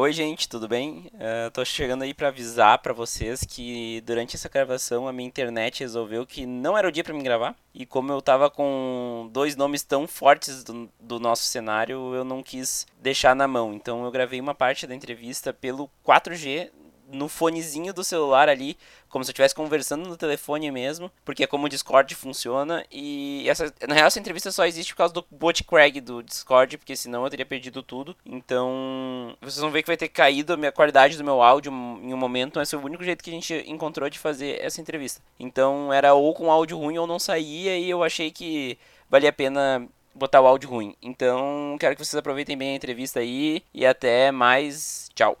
Oi, gente, tudo bem? Uh, tô chegando aí para avisar para vocês que durante essa gravação a minha internet resolveu que não era o dia para me gravar. E como eu tava com dois nomes tão fortes do, do nosso cenário, eu não quis deixar na mão. Então eu gravei uma parte da entrevista pelo 4G no fonezinho do celular ali, como se eu estivesse conversando no telefone mesmo, porque é como o Discord funciona. E essa, na real, essa entrevista só existe por causa do bot Craig do Discord, porque senão eu teria perdido tudo. Então, vocês vão ver que vai ter caído a minha qualidade do meu áudio em um momento, mas foi o único jeito que a gente encontrou de fazer essa entrevista. Então, era ou com áudio ruim ou não saía, e eu achei que valia a pena botar o áudio ruim. Então, quero que vocês aproveitem bem a entrevista aí e até mais. Tchau.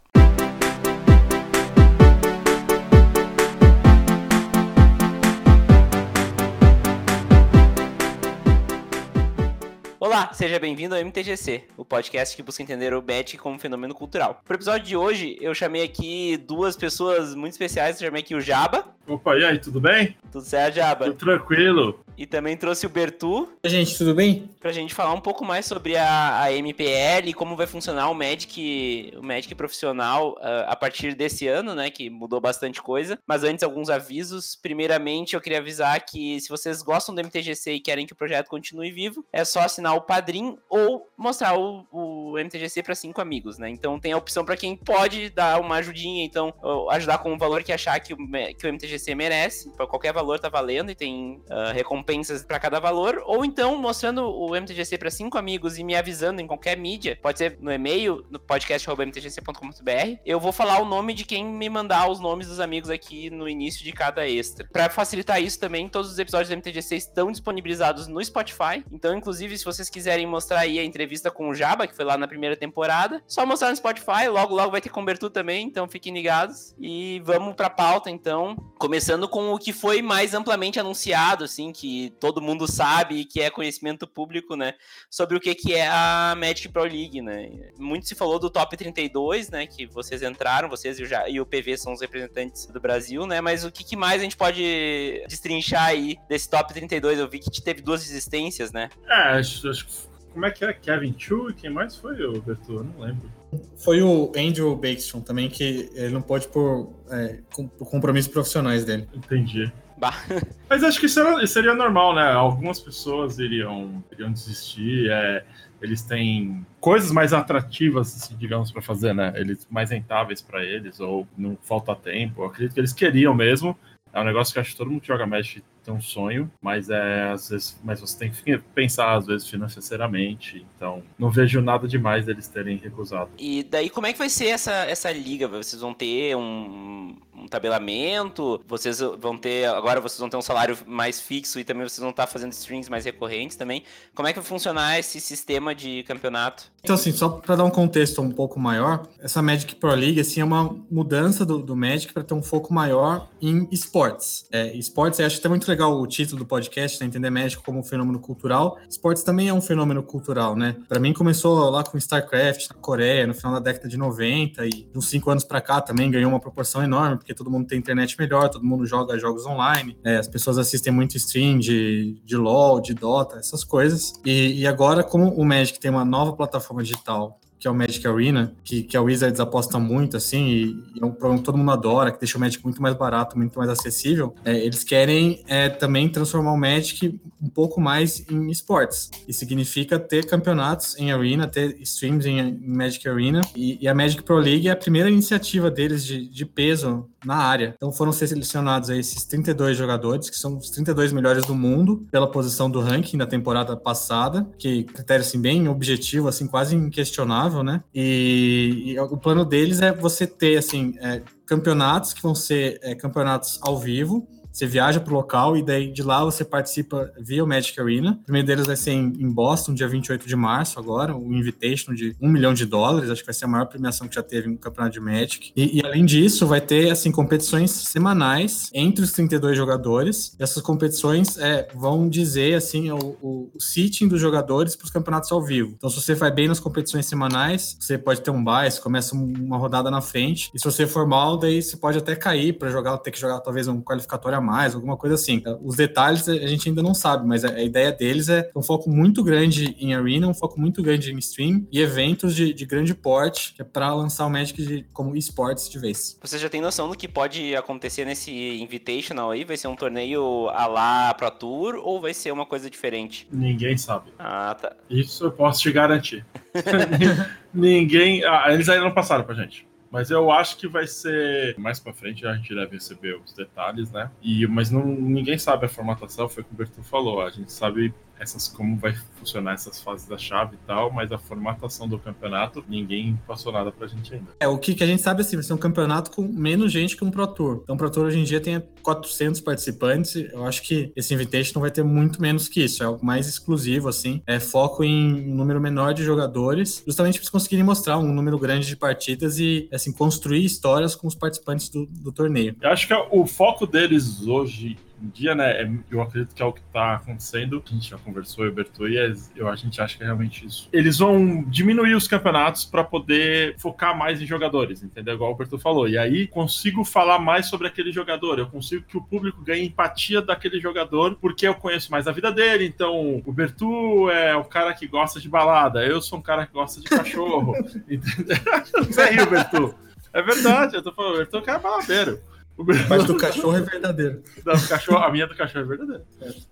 Olá, seja bem-vindo ao MTGC, o podcast que busca entender o Magic como fenômeno cultural. Para o episódio de hoje, eu chamei aqui duas pessoas muito especiais. Eu chamei aqui o Jaba. Opa, e aí, tudo bem? Tudo certo, Jaba? Tudo tranquilo. E também trouxe o Bertu. Oi, gente, tudo bem? Pra gente falar um pouco mais sobre a, a MPL e como vai funcionar o Magic, o Magic profissional uh, a partir desse ano, né? Que mudou bastante coisa. Mas antes, alguns avisos. Primeiramente, eu queria avisar que se vocês gostam do MTGC e querem que o projeto continue vivo, é só assinar o Padrim ou mostrar o, o MTGC para cinco amigos, né? Então tem a opção para quem pode dar uma ajudinha, então ajudar com o valor que achar que o, que o MTGC merece. Para qualquer valor tá valendo e tem uh, recompensas para cada valor. Ou então mostrando o MTGC para cinco amigos e me avisando em qualquer mídia, pode ser no e-mail, no podcast.mtgc.com.br. Eu vou falar o nome de quem me mandar os nomes dos amigos aqui no início de cada extra. Para facilitar isso também, todos os episódios do MTGC estão disponibilizados no Spotify. Então, inclusive, se vocês quiserem mostrar aí a entrevista com o Jaba, que foi lá na primeira temporada, só mostrar no Spotify, logo logo vai ter cobertura também, então fiquem ligados. E vamos pra pauta então, começando com o que foi mais amplamente anunciado, assim, que todo mundo sabe e que é conhecimento público, né, sobre o que que é a Magic Pro League, né. Muito se falou do Top 32, né, que vocês entraram, vocês e o PV são os representantes do Brasil, né, mas o que, que mais a gente pode destrinchar aí desse Top 32? Eu vi que teve duas desistências, né? É, acho, acho como é que é? Kevin Chu e quem mais foi o Bertu? Não lembro. Foi o Andrew Bakestrom também, que ele não pode por, é, por compromissos profissionais dele. Entendi. Bah. Mas acho que isso seria, seria normal, né? Algumas pessoas iriam, iriam desistir. É, eles têm coisas mais atrativas, assim, digamos, para fazer, né? Eles mais rentáveis para eles, ou não falta tempo. Eu acredito que eles queriam mesmo. É um negócio que acho que todo mundo que joga Magic tem um sonho, mas é às vezes, mas você tem que pensar às vezes financeiramente. Então, não vejo nada demais deles terem recusado. E daí como é que vai ser essa essa liga? Vocês vão ter um um tabelamento, vocês vão ter, agora vocês vão ter um salário mais fixo e também vocês vão estar fazendo strings mais recorrentes também. Como é que vai funcionar esse sistema de campeonato? Então, assim, só para dar um contexto um pouco maior, essa Magic Pro League, assim, é uma mudança do, do Magic para ter um foco maior em esportes. É, esportes, eu acho até muito legal o título do podcast, né, entender Magic como um fenômeno cultural. Esportes também é um fenômeno cultural, né? Para mim começou lá com StarCraft na Coreia, no final da década de 90 e uns cinco anos para cá também ganhou uma proporção enorme, porque todo mundo tem internet melhor, todo mundo joga jogos online, é, as pessoas assistem muito stream de, de LoL, de Dota, essas coisas. E, e agora, como o Magic tem uma nova plataforma digital que é o Magic Arena, que, que a Wizards aposta muito, assim, e, e é um programa que todo mundo adora, que deixa o Magic muito mais barato, muito mais acessível, é, eles querem é, também transformar o Magic um pouco mais em esportes. Isso significa ter campeonatos em Arena, ter streams em, em Magic Arena, e, e, a Magic Pro League é a primeira iniciativa deles de, de peso na área. Então foram selecionados aí esses 32 jogadores, que são os 32 melhores do mundo, pela posição do ranking da temporada passada, que critério assim, bem objetivo, assim, quase inquestionável, né? E, e, o plano deles é você ter, assim, é, campeonatos que vão ser é, campeonatos ao vivo, você viaja para o local e daí de lá você participa via o Magic Arena. O primeiro deles vai ser em, em Boston, dia 28 de março, agora, um invitation de um milhão de dólares. Acho que vai ser a maior premiação que já teve no campeonato de Magic. E, e além disso, vai ter assim competições semanais entre os 32 jogadores. E essas competições é, vão dizer assim o, o, o seating dos jogadores para os campeonatos ao vivo. Então, se você vai bem nas competições semanais, você pode ter um você começa uma rodada na frente. E se você for mal, daí você pode até cair para jogar, ter que jogar talvez um qualificatório a mais, alguma coisa assim. Os detalhes a gente ainda não sabe, mas a, ideia deles é um foco muito grande em Arena, um foco muito grande em stream e eventos de, de grande porte, que é para lançar o Magic de, como esportes de vez. Você já tem noção do que pode acontecer nesse Invitational aí? Vai ser um torneio a lá Pro Tour ou vai ser uma coisa diferente? Ninguém sabe. Ah, tá. Isso eu posso te garantir. Ninguém. Ah, eles ainda não passaram pra gente. Mas eu acho que vai ser mais para frente, a gente deve receber os detalhes, né? E, mas não, ninguém sabe a formatação, foi o que o Berto falou. A gente sabe essas como vai funcionar essas fases da chave e tal, mas a formatação do campeonato, ninguém passou nada pra gente ainda. É, o que, que a gente sabe assim, vai ser um campeonato com menos gente que um Pro Tour. Então, o Pro Tour hoje em dia tem 400 participantes, eu acho que esse Invitation vai ter muito menos que isso, é algo mais exclusivo, assim, é foco em um número menor de jogadores, justamente para eles conseguirem mostrar um número grande de partidas e, assim, construir histórias com os participantes do, do torneio. Eu acho que o foco deles hoje em dia, né? É, eu acredito que é o que está acontecendo. A gente já conversou, eu, Berto, e é, eu, a gente acha que é realmente isso. Eles vão diminuir os campeonatos para poder focar mais em jogadores, entendeu? Igual o Berto falou. E aí consigo falar mais sobre aquele jogador. Eu consigo que o público ganhe empatia daquele jogador, porque eu conheço mais a vida dele. Então, o Bertu é o cara que gosta de balada, eu sou um cara que gosta de cachorro. entendeu? Você riu, Bertu. É verdade, eu tô falando, Bertu é um cara baladeiro. Mas do cachorro é verdadeiro. Do cachorro, a minha do cachorro é verdadeira.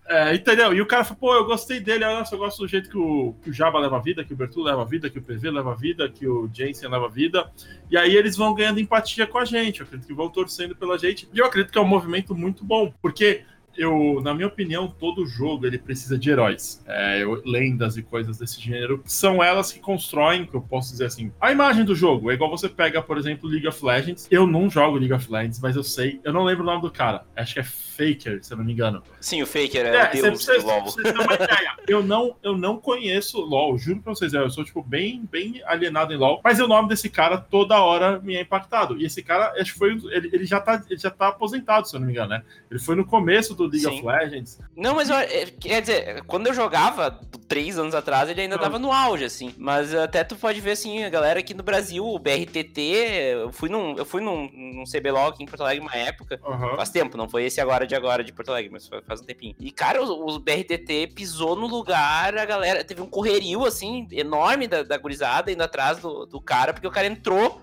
É, entendeu? E o cara falou, pô, eu gostei dele, nossa, eu gosto do jeito que o, que o Jabba leva a vida, que o Bertu leva a vida, que o PV leva a vida, que o Jensen leva a vida. E aí eles vão ganhando empatia com a gente. Eu acredito que vão torcendo pela gente. E eu acredito que é um movimento muito bom, porque eu, na minha opinião, todo jogo ele precisa de heróis, é, lendas e coisas desse gênero. São elas que constroem, que eu posso dizer assim, a imagem do jogo. É igual você pega, por exemplo, League of Legends. Eu não jogo League of Legends, mas eu sei, eu não lembro o nome do cara. Acho que é Faker, se eu não me engano. Sim, o Faker é, é o deus você, do LoL. Você uma ideia. Eu não, eu não conheço LoL, juro pra vocês, eu sou tipo bem, bem alienado em LoL, mas o nome desse cara toda hora me é impactado. E esse cara, acho que foi, ele, ele já tá, ele já tá aposentado, se eu não me engano, né? Ele foi no começo do League Sim. of Legends. Não, mas eu, é, quer dizer, quando eu jogava, três anos atrás, ele ainda não. tava no auge, assim. Mas até tu pode ver, assim, a galera aqui no Brasil, o BRTT, eu fui num, eu fui num, num CBLOL aqui em Porto Alegre uma época, uhum. faz tempo, não foi esse agora de agora de Porto Alegre, mas faz um tempinho. E, cara, o, o BRTT pisou no lugar, a galera, teve um correrio, assim, enorme da, da gurizada indo atrás do, do cara, porque o cara entrou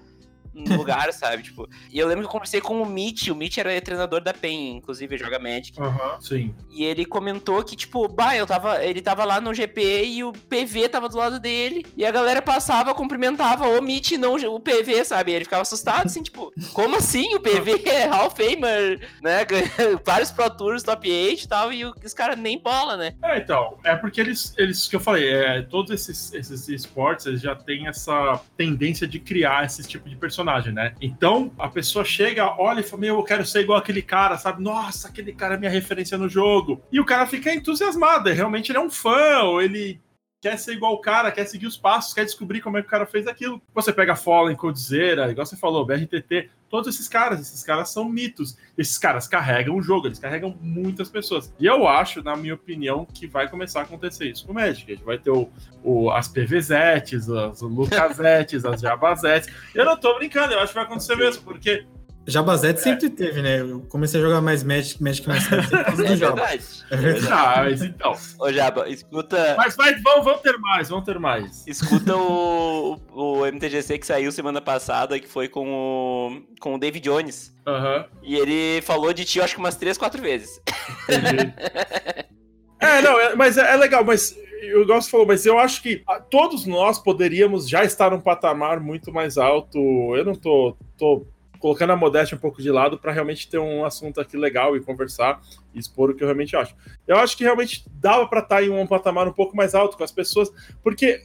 no lugar, sabe? Tipo, e eu lembro que eu conversei com o Mitch, o Mitch era treinador da PEN, inclusive joga Magic. Aham, uhum, sim. E ele comentou que, tipo, bah, eu tava, ele tava lá no GP e o PV tava do lado dele, e a galera passava, cumprimentava o Mitch, não o PV, sabe? E ele ficava assustado, assim, tipo, como assim? O PV é Hall of Famer, né? Vários Pro Tours, Top 8 e tal, e os caras nem bola, né? É, então, é porque eles, eles que eu falei, é, todos esses, esses esportes, eles já têm essa tendência de criar esse tipo de personagem personagem, né? Então a pessoa chega, olha e fala: Meu, eu quero ser igual aquele cara, sabe? Nossa, aquele cara é minha referência no jogo. E o cara fica entusiasmado, realmente ele é um fã, ou ele quer ser igual o cara, quer seguir os passos, quer descobrir como é que o cara fez aquilo. Você pega Fallen, Codizera, igual você falou, BRTT, todos esses caras, esses caras são mitos. Esses caras carregam o jogo, eles carregam muitas pessoas. E eu acho, na minha opinião, que vai começar a acontecer isso com o Magic. A gente vai ter o, o as PVZetes, as Lucasetes, as Jabazetes. Eu não tô brincando, eu acho que vai acontecer mesmo, porque Jabazete é. sempre teve, né? Eu comecei a jogar mais Magic, Magic mais tarde. É verdade. É verdade. Ah, mas então. Ô, Jaba, escuta. Mas vai, vão, vão ter mais, vão ter mais. Escuta o, o MTGC que saiu semana passada, que foi com o, com o David Jones. Uhum. E ele falou de ti, acho que umas três, quatro vezes. Entendi. é, não, é, mas é, é legal, mas eu gosto de falar, mas eu acho que todos nós poderíamos já estar num patamar muito mais alto. Eu não tô, tô colocando a modéstia um pouco de lado para realmente ter um assunto aqui legal e conversar e expor o que eu realmente acho. Eu acho que realmente dava para estar tá em um patamar um pouco mais alto com as pessoas, porque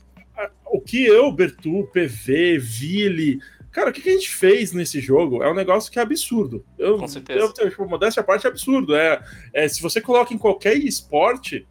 o que eu, Bertu, PV, Vili, cara, o que, a gente fez nesse jogo é um negócio que é absurdo. Eu, com certeza. Eu, tipo, modéstia à parte é absurdo. É, é, se você coloca em qualquer esporte,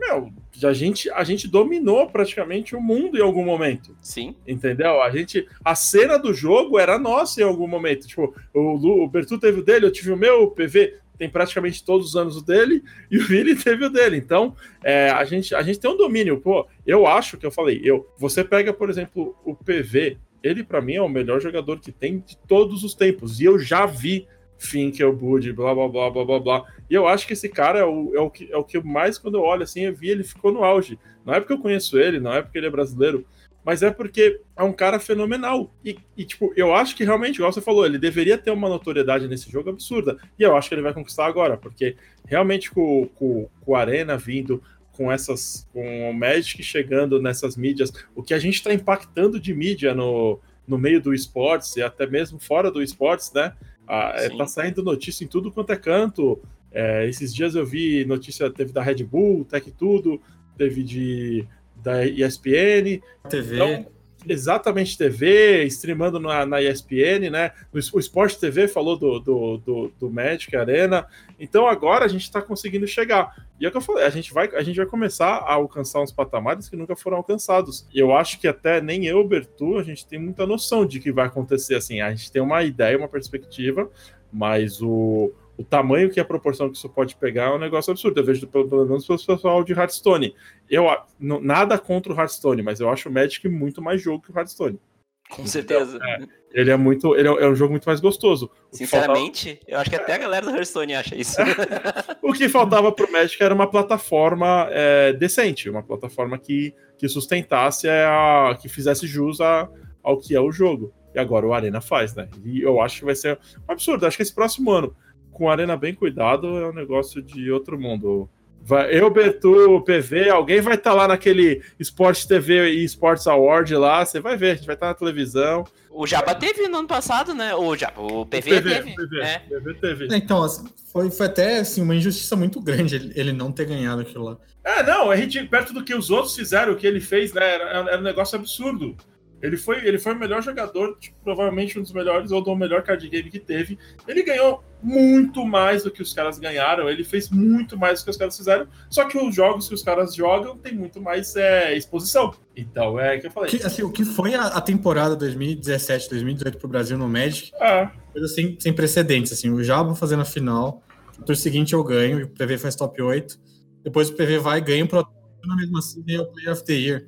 meu, a gente, a gente dominou praticamente o mundo em algum momento. Sim. Entendeu? A gente. A cena do jogo era nossa em algum momento. Tipo, o, o Bertu teve o dele, eu tive o meu, o PV tem praticamente todos os anos o dele, e o Vili teve o dele. Então, é, a, gente, a gente tem um domínio. Pô, eu acho que eu falei, eu. Você pega, por exemplo, o PV, ele para mim é o melhor jogador que tem de todos os tempos. E eu já vi Finkel, Bud, blá blá blá blá blá blá. E eu acho que esse cara é o, é o, que, é o que mais, quando eu olho assim, eu vi ele ficou no auge. Não é porque eu conheço ele, não é porque ele é brasileiro, mas é porque é um cara fenomenal. E, e, tipo, eu acho que realmente, igual você falou, ele deveria ter uma notoriedade nesse jogo absurda. E eu acho que ele vai conquistar agora, porque realmente com, com, com o Arena vindo, com essas. com o Magic chegando nessas mídias, o que a gente está impactando de mídia no, no meio do esportes e até mesmo fora do esportes, né? Ah, é, tá saindo notícia em tudo quanto é canto. É, esses dias eu vi notícia, teve da Red Bull, Tech Tudo, teve de da ESPN. TV. Então, exatamente TV, streamando na, na ESPN, né? O, Sport TV falou do, do, do, do Magic Arena. Então agora a gente está conseguindo chegar. E é o que eu falei, a gente, vai, a gente vai começar a alcançar uns patamares que nunca foram alcançados. E eu acho que até nem eu, Bertu, a gente tem muita noção de que vai acontecer assim. A gente tem uma ideia, uma perspectiva, mas o, o tamanho que a proporção que isso pode pegar é um negócio absurdo. Eu vejo pelo, pelo menos pelo pessoal de Hearthstone. Eu, nada contra o Hearthstone, mas eu acho o Magic muito mais jogo que o Hearthstone. Com certeza. Então, é, ele é muito. Ele é, é, um jogo muito mais gostoso. Sinceramente, faltava... eu acho que até a galera do Hearthstone acha isso. o que faltava pro Magic era uma plataforma é, decente, uma plataforma que, que sustentasse a. que fizesse jus a, ao que é o jogo. E agora o Arena faz, né? E eu acho que vai ser um absurdo. Acho que esse próximo ano com arena bem cuidado, é um negócio de outro mundo. Vai, eu, Betu, PV, alguém vai estar tá lá naquele Sport TV e Sports Award lá, você vai ver, a gente vai estar tá na televisão. O Jabba teve no ano passado, né? O, Jabba, o PV, o PV teve. PV, é. PV teve. Então, assim, foi, foi até assim, uma injustiça muito grande ele, ele não ter ganhado aquilo lá. É, não, a gente, perto do que os outros fizeram, o que ele fez, né? Era, era um negócio absurdo. Ele foi, ele foi o melhor jogador, tipo, provavelmente um dos melhores, ou do melhor card game que teve. Ele ganhou muito mais do que os caras ganharam, ele fez muito mais do que os caras fizeram, só que os jogos que os caras jogam tem muito mais é, exposição. Então é que eu falei. Que, assim, o que foi a, a temporada 2017, 2018 pro Brasil no Magic, é. coisa assim, sem precedentes. Assim, o Jabo fazendo a final, no turno seguinte eu ganho, o PV faz top 8, depois o PV vai e ganha o Pro na mesma assim o Player of the Year.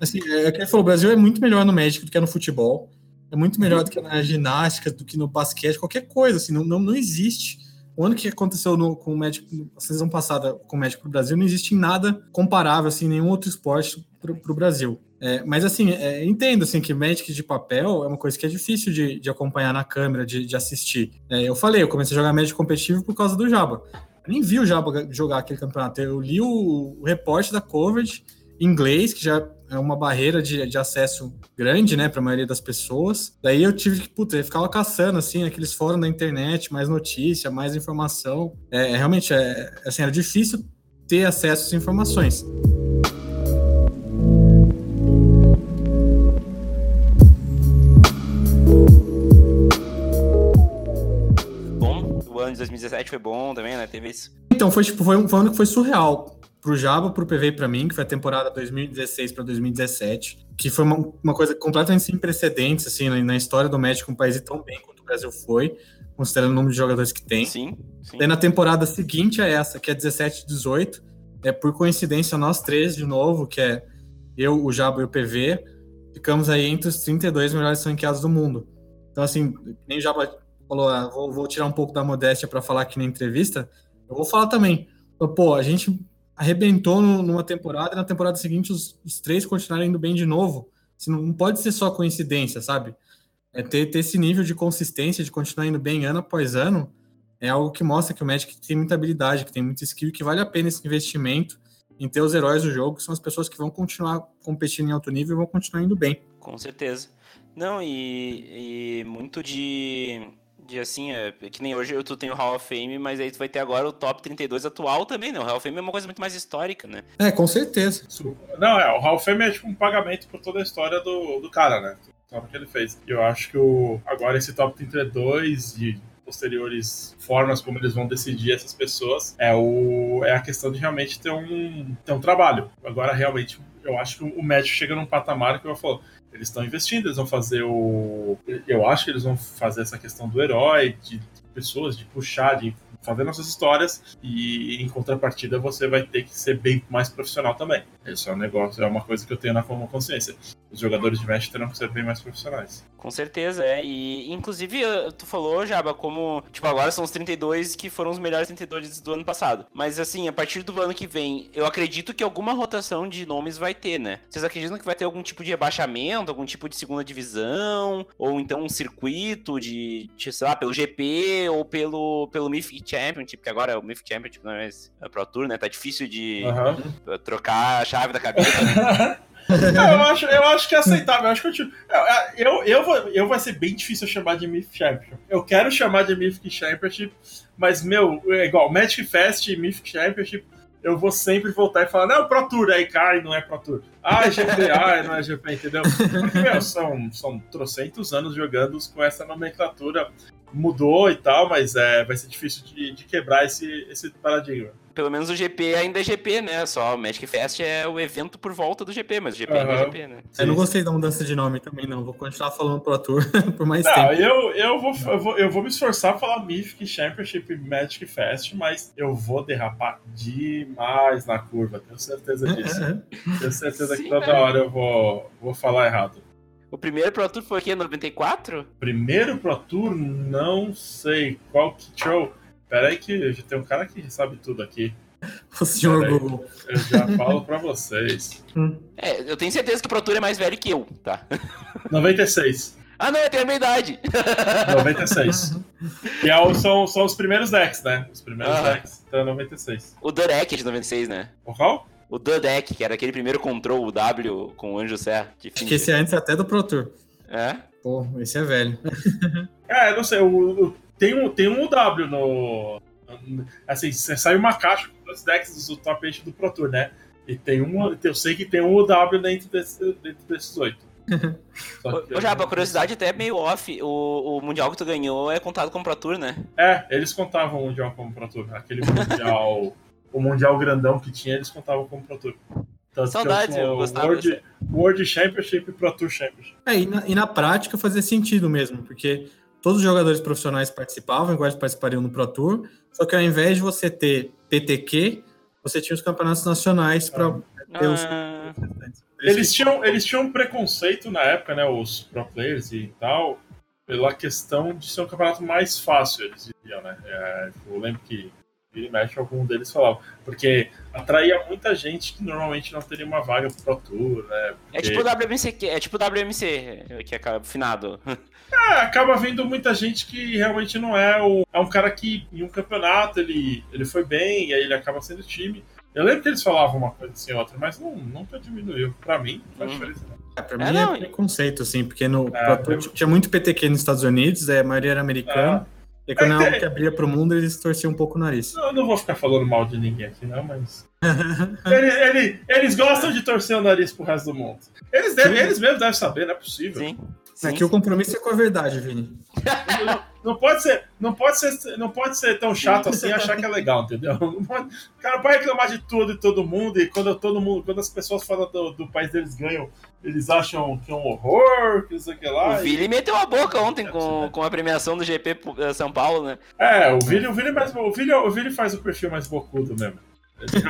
Assim, é, é que ele falou, o Brasil é muito melhor no Magic do que no futebol. É muito melhor do que na ginástica, do que no basquete, qualquer coisa, assim, não, não, não existe. O ano que aconteceu no, com o Magic, a sessão passada com o Magic pro Brasil, não existe nada comparável, assim, nenhum outro esporte pro, pro Brasil. É, mas assim, é, entendo assim, que Magic de papel é uma coisa que é difícil de, de acompanhar na câmera, de, de assistir. É, eu falei, eu comecei a jogar Magic competitivo por causa do Jaba. Eu nem vi o Jaba jogar aquele campeonato. Eu li o, o reporte da coverage inglês, que já é uma barreira de, de acesso grande, né, para a maioria das pessoas. Daí eu tive que, puta, eu ficava caçando, assim, aqueles fóruns da internet, mais notícia, mais informação. É, é realmente, é, assim, era difícil ter acesso a essas informações. Bom, o ano de 2017 foi bom também, né? Teve isso. Então, foi, tipo, foi um ano que foi surreal pro Java, pro PV e para mim, que foi a temporada 2016 para 2017, que foi uma, uma, coisa completamente sem precedentes, assim, na, história do México, um país tão bem quanto o Brasil foi, considerando o número de jogadores que tem. Sim, sim. Daí na temporada seguinte a essa, que é 17 18, é por coincidência nós três de novo, que é eu, o Jabo e o PV, ficamos aí entre os 32 melhores ranqueados do mundo. Então, assim, nem o Jabo falou, ah, vou, vou tirar um pouco da modéstia para falar aqui na entrevista, eu vou falar também. Pô, a gente arrebentou numa temporada e na temporada seguinte os, os três continuaram indo bem de novo. Assim, não pode ser só coincidência, sabe? É ter, ter esse nível de consistência, de continuar indo bem ano após ano, é algo que mostra que o Magic tem muita habilidade, que tem muito skill, que vale a pena esse investimento em ter os heróis do jogo, que são as pessoas que vão continuar competindo em alto nível e vão continuar indo bem. Com certeza. Não, e, e muito de de assim, é, que nem hoje tu tem o Hall of Fame, mas aí tu vai ter agora o top 32 atual também, né? O Hall of Fame é uma coisa muito mais histórica, né? É, com certeza. Não, é, o Hall of Fame é tipo um pagamento por toda a história do, do cara, né? Tudo que ele fez. E eu acho que o, agora esse top 32 e posteriores formas como eles vão decidir essas pessoas é, o, é a questão de realmente ter um, ter um trabalho. Agora, realmente, eu acho que o Magic chega num patamar que eu falo, eles estão investindo, eles vão fazer o. Eu acho que eles vão fazer essa questão do herói, de pessoas, de puxar, de fazer nossas histórias, e em contrapartida você vai ter que ser bem mais profissional também. Isso é um negócio, é uma coisa que eu tenho na consciência. Os jogadores de Magic terão que ser bem mais profissionais. Com certeza, é. E inclusive tu falou, Jaba, como, tipo, agora são os 32 que foram os melhores 32 do ano passado. Mas assim, a partir do ano que vem, eu acredito que alguma rotação de nomes vai ter, né? Vocês acreditam que vai ter algum tipo de rebaixamento, algum tipo de segunda divisão, ou então um circuito de, de sei lá, pelo GP ou pelo, pelo Mythic Championship, que agora é o Mythic Championship, não é mais é Pro Tour, né? Tá difícil de uhum. trocar chave da cabeça. Né? eu, acho, eu acho que é aceitável. Eu acho que eu, tipo, eu, eu, vou, eu vai ser bem difícil eu chamar de Mythic Championship. Eu quero chamar de Mythic Championship, mas, meu, é igual Magic Fest e Mythic Championship, eu vou sempre voltar e falar, não, Pro Tour, aí cai, não é Pro Tour. Ah, é GP, ah, não é GP, entendeu? Porque, meu, são, são trocentos anos jogando com essa nomenclatura. Mudou e tal, mas é, vai ser difícil de, de quebrar esse, esse paradigma pelo menos o GP ainda é GP, né? Só o Magic Fest é o evento por volta do GP, mas o GP uhum. ainda é GP, né? Eu não gostei da mudança de nome também, não. Vou continuar falando Pro Tour por mais não, tempo. Eu, eu, vou, eu, vou, eu vou me esforçar pra falar Mythic Championship Magic Fest, mas eu vou derrapar demais na curva, tenho certeza disso. tenho certeza Sim, que toda é. hora eu vou, vou falar errado. O primeiro Pro Tour foi aqui em 94? Primeiro Pro Tour, não sei. Qual que show? Pera aí que já tem um cara que sabe tudo aqui. O senhor Google. Eu já falo pra vocês. Hum. É, eu tenho certeza que o Pro Tour é mais velho que eu, tá? 96. Ah, não, eu tenho a minha idade. 96. e é, são, são os primeiros decks, né? Os primeiros decks. Então é 96. O The Deck é de 96, né? O qual? O The Deck, que era aquele primeiro control, o W com o Anjo Serra. Acho que esse é antes até do Pro Tour. É? Pô, esse é velho. é, não sei. O, o, tem, um, tem um W no, Assim, sai uma caixa com os decks do top 8 do Pro Tour, né? E tem um. Eu sei que tem um UW dentro, desse, dentro desses oito. Ô, já, pra curiosidade, até meio off, o, o Mundial que tu ganhou é contado como Pro Tour, né? É, eles contavam o Mundial como Pro Tour. Aquele Mundial. o Mundial grandão que tinha, eles contavam como Pro Tour. Tanto Saudades, eu, eu gostava. World, World Championship e Pro Tour Championship. É, e na, e na prática fazia sentido mesmo, porque todos os jogadores profissionais participavam, igual eles participariam no Pro Tour, só que ao invés de você ter PTQ, você tinha os campeonatos nacionais para ah. ter os. Ah. Eles tinham, eles tinham um preconceito na época, né? Os pro players e tal, pela questão de ser um campeonato mais fácil, eles diziam, né? É, eu lembro que e mexe algum deles falava. Porque atraía muita gente que normalmente não teria uma vaga pro Pro Tour, né? É porque... É tipo o WMC, é tipo o WMC, que é finado. É, acaba vendo muita gente que realmente não é o. É um cara que em um campeonato ele, ele foi bem, e aí ele acaba sendo time. Eu lembro que eles falavam uma coisa assim outra, mas não, nunca diminuiu. Pra mim, não faz hum. diferença não. É, pra é, mim é não. é preconceito, assim, porque no, é, eu... tinha muito PTQ nos Estados Unidos, é, a maioria era americana. É. E quando é algo que abria pro mundo, eles torciam um pouco o nariz. Eu não vou ficar falando mal de ninguém aqui, não, mas. Ele, ele, eles gostam de torcer o nariz pro resto do mundo. Eles, devem, eles mesmos devem saber, não é possível. Sim. Sim. Aqui o compromisso é com a verdade, Vini. Não, não, pode ser, não, pode ser, não pode ser tão chato assim e achar que é legal, entendeu? Pode, o cara pode reclamar de tudo e todo mundo, e quando todo mundo, quando as pessoas falam do, do país deles ganham, eles acham que é um horror, que isso aqui lá. O Vili e... meteu a boca ontem com, com a premiação do GP eh, São Paulo, né? É, o Vili, o Vili, mais, o Vili, o Vili faz o perfil mais bocudo mesmo.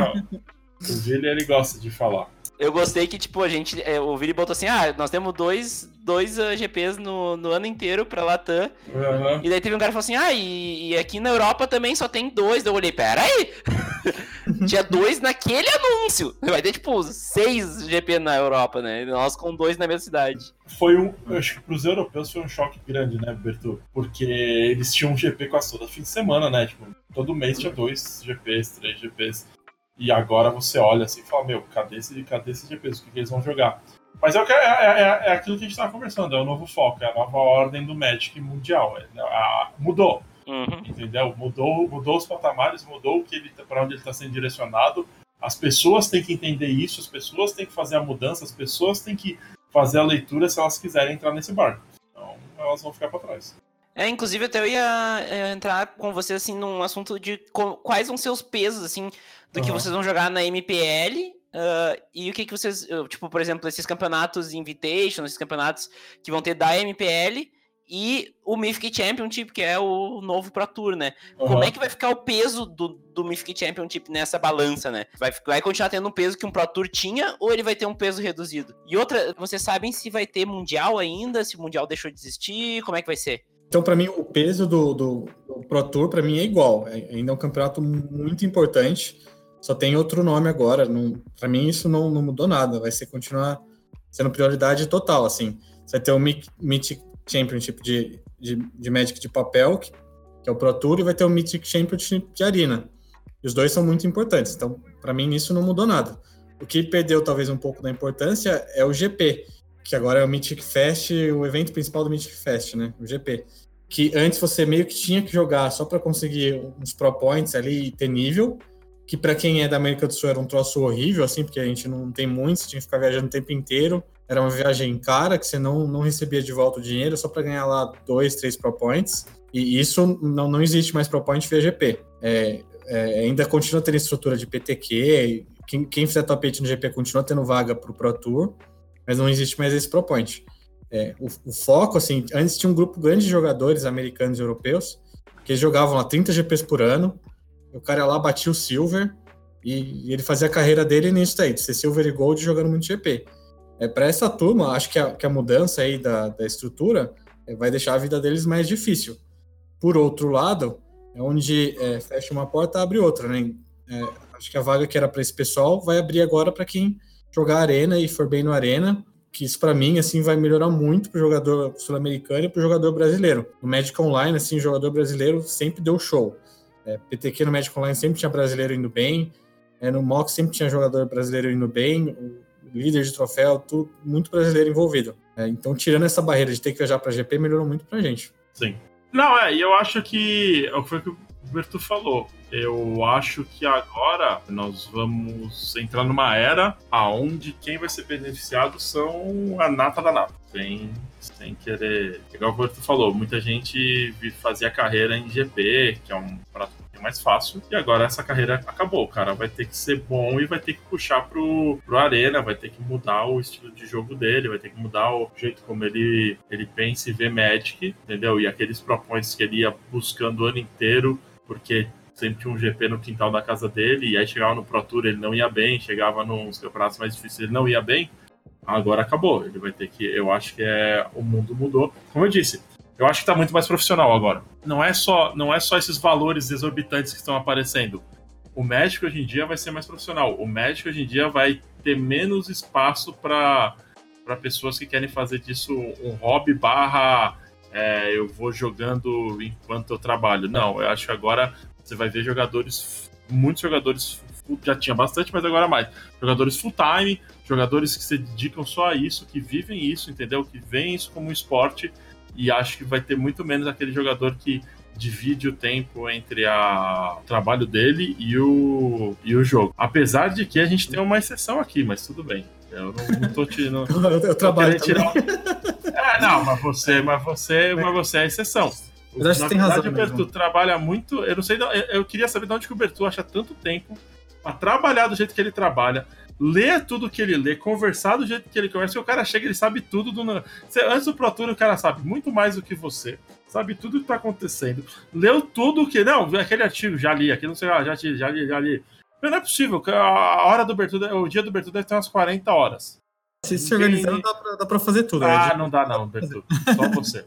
Ó, o Vili ele gosta de falar. Eu gostei que, tipo, a gente. É, o Vili botou assim: ah, nós temos dois, dois uh, GPs no, no ano inteiro pra Latam. Uhum. E daí teve um cara que falou assim: ah, e, e, aqui na Europa também só tem dois. Eu olhei: pera aí! Tinha dois naquele anúncio. Vai ter, tipo, seis GP na Europa, né? Nós com dois na mesma cidade. Foi um. Eu acho que pros europeus foi um choque grande, né, Berto? Porque eles tinham um GP quase todo fim de semana, né? Tipo, todo mês tinha dois GPs, três GPs. E agora você olha assim e fala, meu, cadê esse, cadê esse GPs? O que, que eles vão jogar? Mas é, o que, é, é, é, é aquilo que a gente estava conversando, é o novo foco, é a nova ordem do Magic mundial. É, a, mudou. Uhum. Entendeu? Mudou, mudou os patamares, mudou o que ele para onde ele está sendo direcionado. As pessoas têm que entender isso, as pessoas têm que fazer a mudança, as pessoas têm que fazer a leitura se elas quiserem entrar nesse barco. Então elas vão ficar para trás. É, inclusive até eu ia é, entrar com você assim num assunto de quais vão ser os pesos assim do uhum. que vocês vão jogar na MPL uh, e o que que vocês, tipo, por exemplo, esses campeonatos Invitation, esses campeonatos que vão ter da MPL e o Mythic Championship, que é o novo Pro Tour, né? Uhum. Como é que vai ficar o peso do, do Mythic Championship nessa balança, né? Vai, vai continuar tendo um peso que um Pro Tour tinha ou ele vai ter um peso reduzido? E outra, vocês sabem se vai ter Mundial ainda, se o Mundial deixou de existir, como é que vai ser? Então, para mim, o peso do, do, do Pro Tour, para mim, é igual. É, ainda é um campeonato muito importante, só tem outro nome agora. Para mim, isso não, não mudou nada. Vai ser continuar sendo prioridade total, assim. Você vai ter o Mythic Championship de, de, de Magic de papel, que, que, é o Pro Tour, e vai ter o Mythic Championship de Arena. E os dois são muito importantes. Então, para mim, isso não mudou nada. O que perdeu talvez um pouco da importância é o GP, que agora é o Mythic Fest, o evento principal do Mythic Fest, né? O GP. Que antes você meio que tinha que jogar só para conseguir uns Pro Points ali e ter nível, que para quem é da América do Sul era um troço horrível, assim, porque a gente não tem muitos, tinha que ficar viajando o tempo inteiro. Era uma viagem cara, que você não, não recebia de volta o dinheiro só para ganhar lá dois, três Pro Points. E isso não, não existe mais Pro Point via GP. É, é, ainda continua tendo estrutura de PTQ. Quem, quem fizer top 8 no GP continua tendo vaga para o Pro Tour, mas não existe mais esse Pro Point. É, o, o, foco, assim, antes tinha um grupo grande de jogadores americanos e europeus que jogavam lá 30 GPs por ano. O cara lá batia o Silver e, e ele fazia a carreira dele nisso daí, de ser Silver e Gold jogando muito GP. É, para essa turma, acho que a, que a mudança aí da, da estrutura é, vai deixar a vida deles mais difícil. Por outro lado, é onde é, fecha uma porta, abre outra, né? É, acho que a vaga que era para esse pessoal vai abrir agora para quem jogar arena e for bem no arena, que isso para mim assim vai melhorar muito para o jogador sul-americano e para o jogador brasileiro. No Magic Online, assim, o jogador brasileiro sempre deu show. É, PTQ no Magic Online sempre tinha brasileiro indo bem, é, no Mox sempre tinha jogador brasileiro indo bem, líder de troféu, tudo muito brasileiro envolvido. É, então, tirando essa barreira de ter que viajar para GP, melhorou muito para gente. Sim. Não, é, e eu acho que é foi o que o Berto falou. Eu acho que agora nós vamos entrar numa era aonde quem vai ser beneficiado são a nata da nata. Sem, sem querer. Igual o Berto falou, muita gente fazia carreira em GP, que é um prato mais fácil. E agora essa carreira acabou. Cara vai ter que ser bom e vai ter que puxar pro, pro Arena, vai ter que mudar o estilo de jogo dele, vai ter que mudar o jeito como ele, ele pensa e vê Magic, entendeu? E aqueles propões que ele ia buscando o ano inteiro, porque sempre tinha um GP no quintal da casa dele, e aí chegava no Pro Tour ele não ia bem, chegava nos campeonatos mais difíceis ele não ia bem. Agora acabou. Ele vai ter que. Eu acho que é. O mundo mudou. Como eu disse, eu acho que está muito mais profissional agora. Não é só, não é só esses valores exorbitantes que estão aparecendo. O médico hoje em dia vai ser mais profissional. O médico hoje em dia vai ter menos espaço para para pessoas que querem fazer disso um hobby barra é, eu vou jogando enquanto eu trabalho. Não, eu acho que agora você vai ver jogadores, muitos jogadores já tinha bastante, mas agora mais. Jogadores full time, jogadores que se dedicam só a isso, que vivem isso, entendeu? Que veem isso como um esporte e acho que vai ter muito menos aquele jogador que divide o tempo entre a, o trabalho dele e o, e o jogo. Apesar de que a gente tem uma exceção aqui, mas tudo bem. Eu não, não tô tirando. eu, eu trabalho tirar... É, não, mas você, mas você, mas você é a exceção. Mas acho que tem razão. O Bertu trabalha muito. Eu não sei, eu queria saber de onde que o Bertu acha tanto tempo para trabalhar do jeito que ele trabalha, ler tudo que ele lê, conversar do jeito que ele conversa, e o cara chega, ele sabe tudo do. Antes do Pro Tour, o cara sabe muito mais do que você, sabe tudo que tá acontecendo, leu tudo que. Não, aquele artigo, já li, aquele não sei lá, já, já li, já li. Mas não é possível, a hora do Bertudo, o dia do Bertudo deve ter umas 40 horas. Se se organizando, dá pra, dá pra fazer tudo. Ah, né? não dá não, Bertudo. Só você.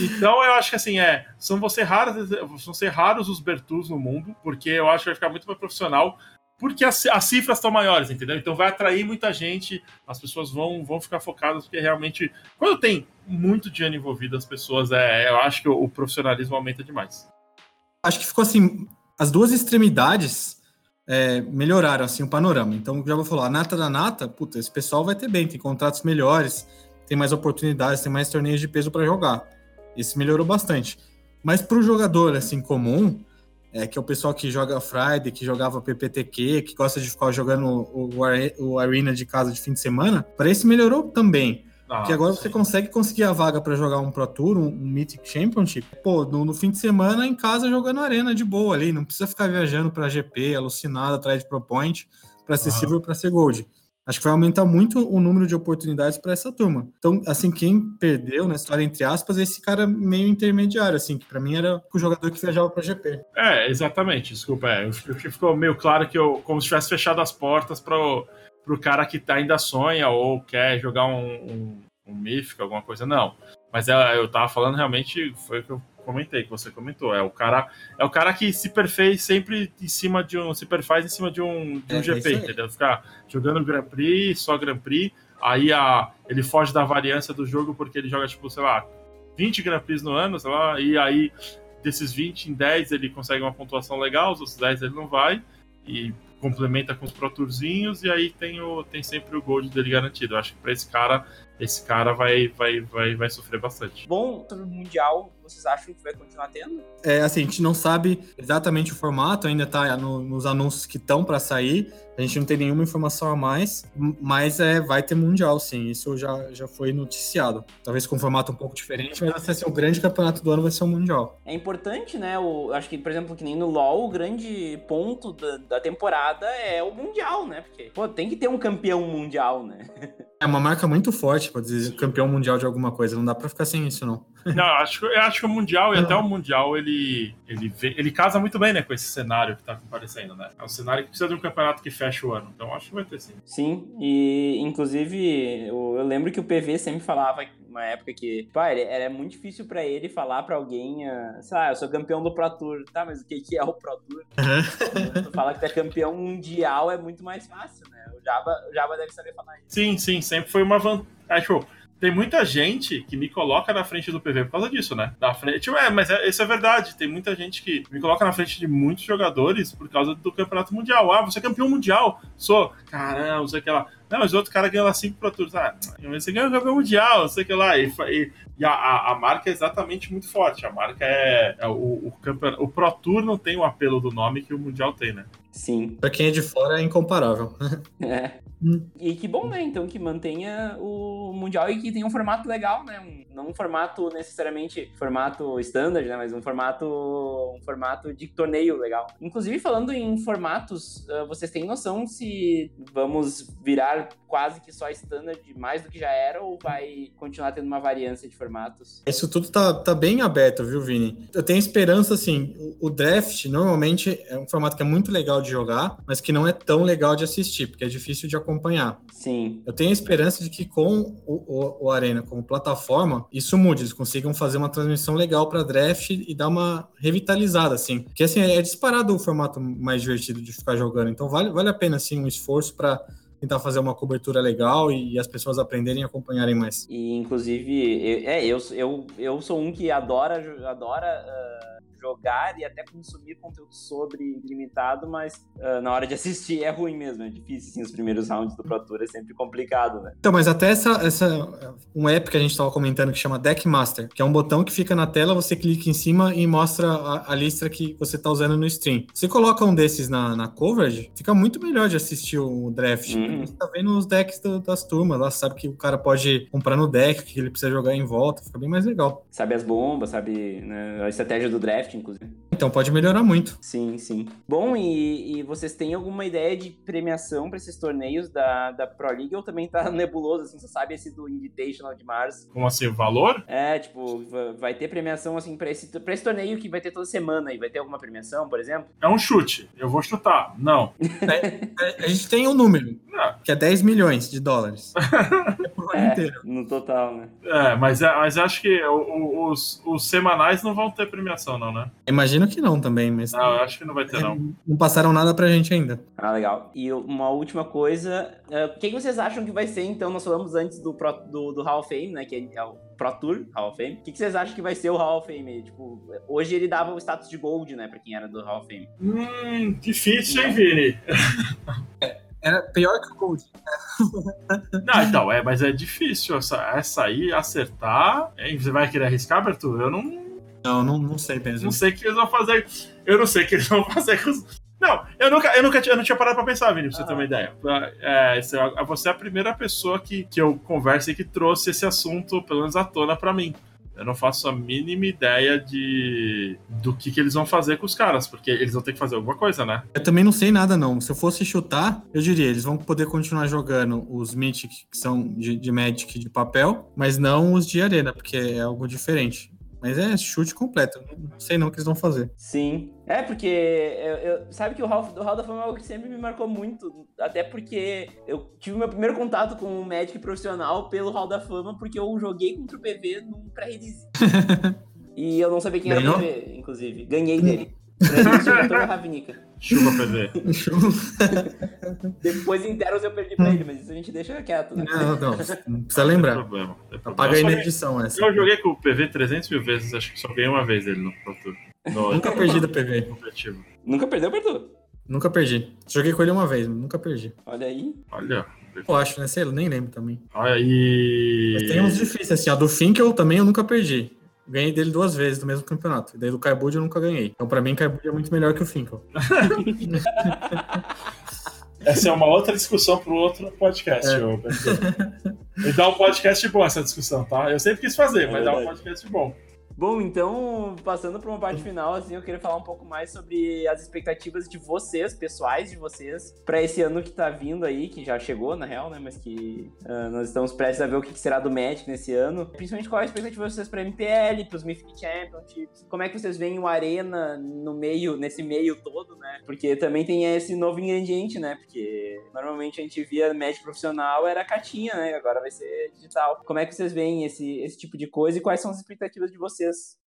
Então eu acho que assim, é, são você raros, vão ser raros os Bertus no mundo, porque eu acho que vai ficar muito mais profissional porque as, as cifras estão maiores, entendeu? Então vai atrair muita gente, as pessoas vão, vão ficar focadas, porque realmente, quando tem muito dinheiro envolvido, as pessoas, é, eu acho que o, o profissionalismo aumenta demais. Acho que ficou assim, as duas extremidades é, melhoraram assim o panorama. Então, já vou falar, a nata da nata, puta, esse pessoal vai ter bem, tem contratos melhores, tem mais oportunidades, tem mais torneios de peso para jogar. Esse melhorou bastante. Mas para o jogador assim comum, é, que é o pessoal que joga Friday, que jogava PPTQ, que gosta de ficar jogando o, o Arena de casa de fim de semana, para esse melhorou também. Ah, que agora sim. você consegue conseguir a vaga para jogar um Pro Tour, um, um Mythic Championship, pô, no, no, fim de semana em casa jogando Arena de boa ali, não precisa ficar viajando para GP, alucinado atrás de Pro Point, para ser ah. Para ser Gold. Acho que vai aumentar muito o número de oportunidades para essa turma. Então, assim, quem perdeu na história, entre aspas, é esse cara meio intermediário, assim, que para mim era o jogador que viajava para GP. É, exatamente. Desculpa, é, ficou meio claro que eu, como se tivesse fechado as portas para o cara que ainda sonha ou quer jogar um, um, um alguma coisa. Não. Mas é, eu tava falando realmente, foi o que eu comentei, que você comentou. É o cara, é o cara que se perfez sempre em cima de um. Se perfaz em cima de um, de um é, GP, é entendeu? Ficar jogando Grand Prix, só Grand Prix. Aí a, ele foge da variância do jogo porque ele joga, tipo, sei lá, 20 Grand Prix no ano, sei lá, e aí desses 20 em 10 ele consegue uma pontuação legal, os outros 10 ele não vai. E complementa com os Pro Tourzinhos e aí tem, o, tem sempre o Gold dele garantido. Eu acho que para esse cara, esse cara vai, vai, vai, vai sofrer bastante. Bom, sobre o Mundial, vocês acham que vai continuar tendo? É, assim, a gente não sabe exatamente o formato, ainda tá no, nos anúncios que estão para sair. A gente não tem nenhuma informação a mais, mas é, vai ter Mundial, sim. Isso já, já foi noticiado. Talvez com um formato um pouco diferente, mas vai ser o grande campeonato do ano, vai ser o Mundial. É importante, né? O, acho que, por exemplo, que nem no LoL, o grande ponto da, da temporada é o Mundial, né? Porque, pô, tem que ter um campeão mundial, né? É uma marca muito forte para dizer campeão mundial de alguma coisa. Não dá para ficar sem isso, não. Não, acho, eu acho que o Mundial e até o Mundial ele, ele, ele casa muito bem né, com esse cenário que tá aparecendo, né? É um cenário que precisa de um campeonato que fecha o ano. Então acho que vai ter sim. Sim, e inclusive eu, eu lembro que o PV sempre falava uma época que, pá, era muito difícil para ele falar para alguém, uh, sei lá, eu sou campeão do Pro Tour. Tá, mas o que, que é o Pro Tour? Uhum. tu fala que tu é campeão mundial é muito mais fácil, né? O Java, o Java deve saber falar isso. Sim, sim, sempre foi uma vantagem. Acho, tem muita gente que me coloca na frente do PV por causa disso, né? Na frente, é, mas é, isso é verdade. Tem muita gente que me coloca na frente de muitos jogadores por causa do campeonato mundial. Ah, você é campeão mundial. Sou. Caramba, não sei o que lá. Não, mas o outro cara ganhou lá 5 Pro Tours. Ah, você ganhou o campeão mundial, não sei o que lá. E, e, e a, a, a, marca é exatamente muito forte. A marca é. é o, o, campeonato, o Pro Tour não tem o apelo do nome que o Mundial tem, né? Sim. Pra quem é de fora é incomparável. É. Hum. E que bom, né? Então que mantenha o Mundial e que tenha um formato legal, né? Um, não um formato necessariamente formato standard, né? Mas um formato um formato de torneio legal. Inclusive, falando em formatos, uh, vocês têm noção se vamos virar quase que só standard mais do que já era ou vai continuar tendo uma variância de formatos? Isso tudo tá, tá bem aberto, viu, Vini? Eu tenho esperança, assim, o, o draft normalmente é um formato que é muito legal de jogar, mas que não é tão legal de assistir, porque é difícil de acompanhar. Sim. Eu tenho a esperança de que com o, o, o Arena como plataforma, isso mude, eles consigam fazer uma transmissão legal para draft e dar uma revitalizada, assim. Porque, assim, é disparado o formato mais divertido de ficar jogando, então vale, vale a pena, assim, um esforço para tentar fazer uma cobertura legal e as pessoas aprenderem e acompanharem mais. E inclusive, eu, é, eu, eu, eu sou um que adora, adora uh jogar e até consumir conteúdo sobre limitado, mas uh, na hora de assistir é ruim mesmo, é difícil, assim, os primeiros rounds do Pro Tour é sempre complicado, né? Então, mas até essa, essa um app que a gente estava comentando que chama Deck Master, que é um botão que fica na tela, você clica em cima e mostra a, a lista que você está usando no stream. Você coloca um desses na, na coverage, fica muito melhor de assistir o draft. Uhum. Você tá vendo os decks do, das turmas, lá sabe que o cara pode comprar no deck, que ele precisa jogar em volta, fica bem mais legal. Sabe as bombas, sabe né, a estratégia do draft, inclusive. Então pode melhorar muito. Sim, sim. Bom, e, e vocês têm alguma ideia de premiação para esses torneios da, da Pro League ou também tá nebuloso, assim, você sabe esse do Invitational de março? Como assim, o valor? É, tipo, vai ter premiação, assim, pra esse, pra esse torneio que vai ter toda semana e vai ter alguma premiação, por exemplo? É um chute, eu vou chutar, não. É, é, a gente tem um número, não. que é 10 milhões de dólares. é, inteiro. No total, né? É, mas, é, mas acho que os, os semanais não vão ter premiação, não, né? Imagino que não também, mas. Não, eu acho que não vai ter, não. Não passaram nada pra gente ainda. Ah, legal. E uma última coisa. Uh, o que vocês acham que vai ser, então? Nós falamos antes do, Pro, do, do Hall of Fame, né? Que é o Pro Tour Hall of Fame. O que vocês acham que vai ser o Hall of Fame? Tipo, hoje ele dava o status de Gold, né? Pra quem era do Hall of Fame. Hum, difícil, hein, Vini? Era pior que o Gold. não, então, é, mas é difícil essa, essa aí acertar. Hein? Você vai querer arriscar, Berto? Eu não não, não, não sei mesmo. Não sei o que eles vão fazer. Eu não sei o que eles vão fazer com os. Não, eu nunca, eu nunca eu não tinha parado pra pensar, Vini, pra você ah. ter uma ideia. É, você é a primeira pessoa que, que eu converso e que trouxe esse assunto, pelo menos à tona, pra mim. Eu não faço a mínima ideia de do que, que eles vão fazer com os caras, porque eles vão ter que fazer alguma coisa, né? Eu também não sei nada, não. Se eu fosse chutar, eu diria, eles vão poder continuar jogando os Mythic, que são de, de Magic de papel, mas não os de arena, porque é algo diferente. Mas é chute completo. Não sei não o que eles vão fazer. Sim. É, porque eu, eu, sabe que o Hall, o Hall da Fama é algo que sempre me marcou muito. Até porque eu tive meu primeiro contato com o Magic profissional pelo Hall da Fama, porque eu joguei contra o PV num pré-release. e eu não sabia quem Ganhou? era o PV, inclusive. Ganhei dele. Ravnica. Chuva PV. Depois em Teros eu perdi pra ele, mas isso a gente deixa quieto, né? Não, não, não precisa lembrar. Não problema. Apaga aí na edição essa. Eu joguei com o PV 300 mil vezes, acho que só ganhei uma vez ele no Pro No... Nunca perdi do PV. Nunca perdeu, perdeu? Nunca perdi. Joguei com ele uma vez, nunca perdi. Olha aí. Olha. Eu acho, né? Sei, eu nem lembro também. Olha aí. Mas tem uns difíceis, assim. A do Finkel também eu nunca perdi. Ganhei dele duas vezes no mesmo campeonato. E daí do Kaibud eu nunca ganhei. Então, pra mim, Kaibud é muito melhor que o Finkel. Essa é uma outra discussão para outro podcast, é. E dá um podcast bom essa discussão, tá? Eu sempre quis fazer, é mas dá um podcast bom. Bom, então, passando para uma parte final, assim, eu queria falar um pouco mais sobre as expectativas de vocês, pessoais de vocês, para esse ano que tá vindo aí, que já chegou, na real, né? Mas que uh, nós estamos prestes a ver o que será do Magic nesse ano. Principalmente qual é a expectativa de vocês para MPL, para os Mythic Championships? Como é que vocês veem o Arena no meio, nesse meio todo, né? Porque também tem esse novo ingrediente, né? Porque normalmente a gente via Magic profissional era catinha, né? Agora vai ser digital. Como é que vocês veem esse, esse tipo de coisa e quais são as expectativas de vocês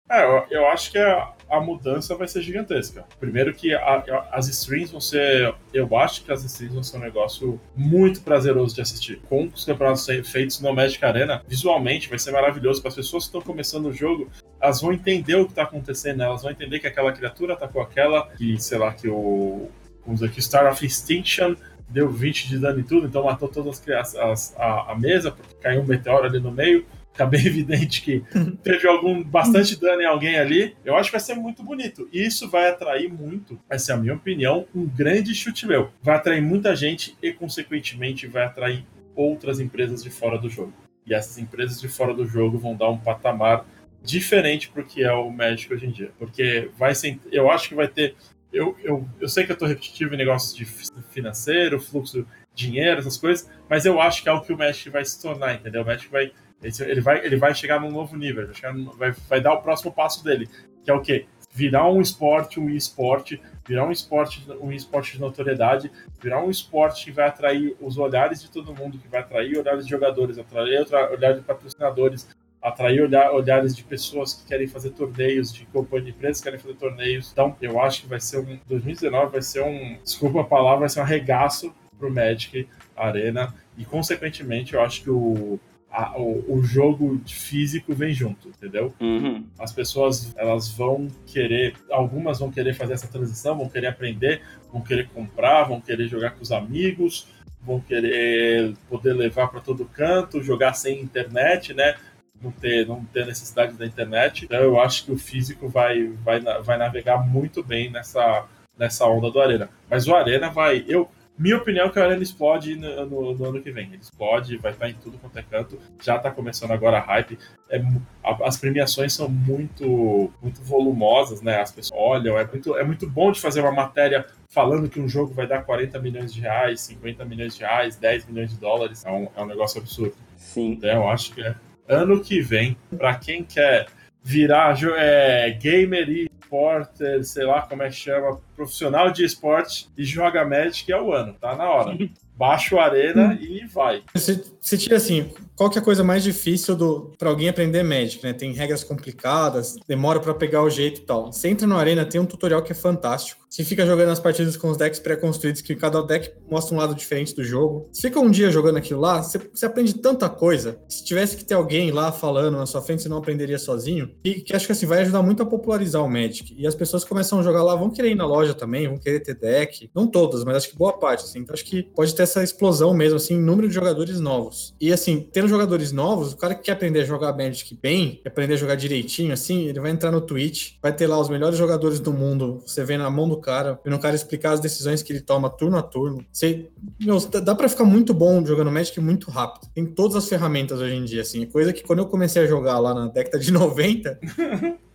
é, eu, eu, acho que a, a, mudança vai ser gigantesca. Primeiro que a, a, as streams vão ser. Eu acho que as streams vão ser um negócio muito prazeroso de assistir. Com os campeonatos feitos no Magic Arena, visualmente vai ser maravilhoso. Para as pessoas que estão começando o jogo, elas vão entender o que está acontecendo, elas vão entender que aquela criatura com aquela, que, sei lá, que o. Vamos dizer que Star of Extinction deu 20 de dano e tudo, então matou todas as, as a, a mesa, porque caiu um meteoro ali no meio fica bem evidente que teve algum bastante dano em alguém ali. Eu acho que vai ser muito bonito. E isso vai atrair muito, essa é a minha opinião, um grande chute meu. Vai atrair muita gente e, consequentemente, vai atrair outras empresas de fora do jogo. E essas empresas de fora do jogo vão dar um patamar diferente pro que é o Magic hoje em dia. Porque vai ser. Eu acho que vai ter. Eu, eu, eu sei que eu tô repetitivo em negócios de financeiro, fluxo, dinheiro, essas coisas, mas eu acho que é o que o Magic vai se tornar, entendeu? O Magic vai ele vai, ele vai chegar num novo nível, vai, chegar, vai, vai dar o próximo passo dele, que é o quê? Virar um esporte, um esporte, virar um esporte, um esporte de notoriedade, virar um esporte que vai atrair os olhares de todo mundo, que vai atrair olhares de jogadores, atrair olhares de patrocinadores, atrair olhar, olhares de pessoas que querem fazer torneios, de companhia de empresas que querem fazer torneios. Então, eu acho que vai ser um 2019 vai ser um, desculpa a palavra, vai ser um arregaço pro Magic Arena e consequentemente eu acho que o a, o, o, jogo físico vem junto, entendeu? Uhum. As pessoas elas vão querer, algumas vão querer fazer essa transição, vão querer aprender, vão querer comprar, vão querer jogar com os amigos, vão querer poder levar para todo canto, jogar sem internet, né? Não ter, não ter necessidade da internet. Então eu acho que o físico vai, vai, vai navegar muito bem nessa, nessa onda do Arena. Mas o Arena vai. Eu, minha opinião é que a Arena explode no, no, no, ano que vem. Ele explode, vai estar em tudo quanto é canto. Já está começando agora a hype. É, a, as premiações são muito, muito volumosas, né? As pessoas olham. É muito, é muito bom de fazer uma matéria falando que um jogo vai dar 40 milhões de reais, 50 milhões de reais, 10 milhões de dólares. É um, é um negócio absurdo. Sim. Então, eu acho que é ano que vem, para quem quer virar é, gamer e esporter, sei lá como é que chama, profissional de esporte e joga Magic é o ano, tá na hora. Baixa o Arena e vai. Você, você tira assim, qual que é a coisa mais difícil do para alguém aprender Magic, né? Tem regras complicadas, demora para pegar o jeito e tal. Você entra no Arena, tem um tutorial que é fantástico. Você fica jogando as partidas com os decks pré-construídos, que cada deck mostra um lado diferente do jogo. Você fica um dia jogando aquilo lá, você, você aprende tanta coisa. Se tivesse que ter alguém lá falando na sua frente, você não aprenderia sozinho. E que acho que assim, vai ajudar muito a popularizar o Magic. E as pessoas começam a jogar lá, vão querer ir na loja também, vão querer ter deck. Não todas, mas acho que boa parte, assim. Então acho que pode ter essa explosão mesmo, assim, número de jogadores novos. E assim, tendo jogadores novos, o cara que quer aprender a jogar Magic bem, aprender a jogar direitinho, assim, ele vai entrar no Twitch, vai ter lá os melhores jogadores do mundo, você vê na mão do cara, vendo o cara explicar as decisões que ele toma turno a turno. Você, meu, dá pra ficar muito bom jogando Magic muito rápido. Tem todas as ferramentas hoje em dia, assim. Coisa que quando eu comecei a jogar lá na década de 90,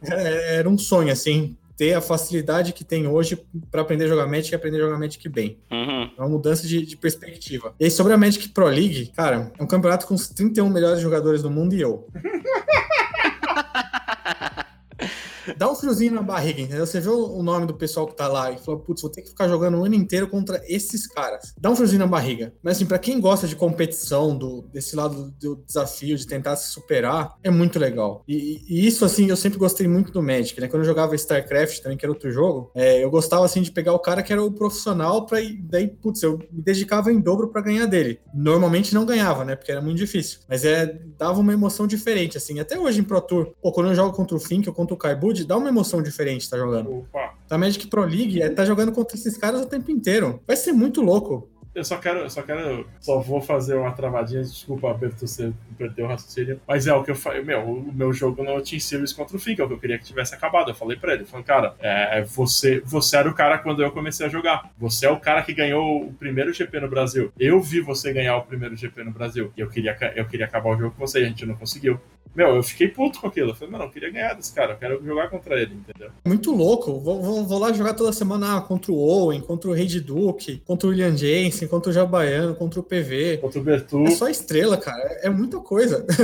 era um sonho, assim ter a facilidade que tem hoje para aprender a jogar Magic e aprender a jogar Magic bem. Uhum. É uma mudança de, de, perspectiva. E aí, sobre a Magic Pro League, cara, é um campeonato com os 31 melhores jogadores do mundo e eu. Dá um friozinho na barriga, entendeu? Você vê o nome do pessoal que tá lá e fala, putz, vou ter que ficar jogando o ano inteiro contra esses caras. Dá um friozinho na barriga. Mas assim, pra quem gosta de competição, do, desse lado do desafio, de tentar se superar, é muito legal. E, e isso, assim, eu sempre gostei muito do Magic, né? Quando eu jogava StarCraft também, que era outro jogo, é, eu gostava, assim, de pegar o cara que era o profissional pra daí, putz, eu me dedicava em dobro para ganhar dele. Normalmente não ganhava, né? Porque era muito difícil. Mas é, dava uma emoção diferente, assim. Até hoje em Pro Tour, pô, quando eu jogo contra o Fink ou contra o Kaibu, dá uma emoção diferente tá jogando. Opa. A Magic Pro League é tá jogando contra esses caras o tempo inteiro. Vai ser muito louco. Eu só quero, eu só quero, só vou fazer uma travadinha, desculpa, Alberto, você perdeu o raciocínio. Mas é o que eu falei, meu, o meu jogo no Team Series contra o Fink, é o que eu queria que tivesse acabado. Eu falei pra ele, falei, cara, é, você, você era o cara quando eu comecei a jogar. Você é o cara que ganhou o primeiro GP no Brasil. Eu vi você ganhar o primeiro GP no Brasil. E eu queria, eu queria acabar o jogo com você e a gente não conseguiu. Meu, eu fiquei puto com aquilo. Eu falei, mano, eu queria ganhar desse cara, eu quero jogar contra ele, entendeu? Muito louco. Vou, vou, vou lá jogar toda semana contra o Owen, contra o Rei de Duke, contra o William Jensen, contra o Jabaiano, contra o PV. Contra o Bertu. É só estrela, cara. É, é muita coisa.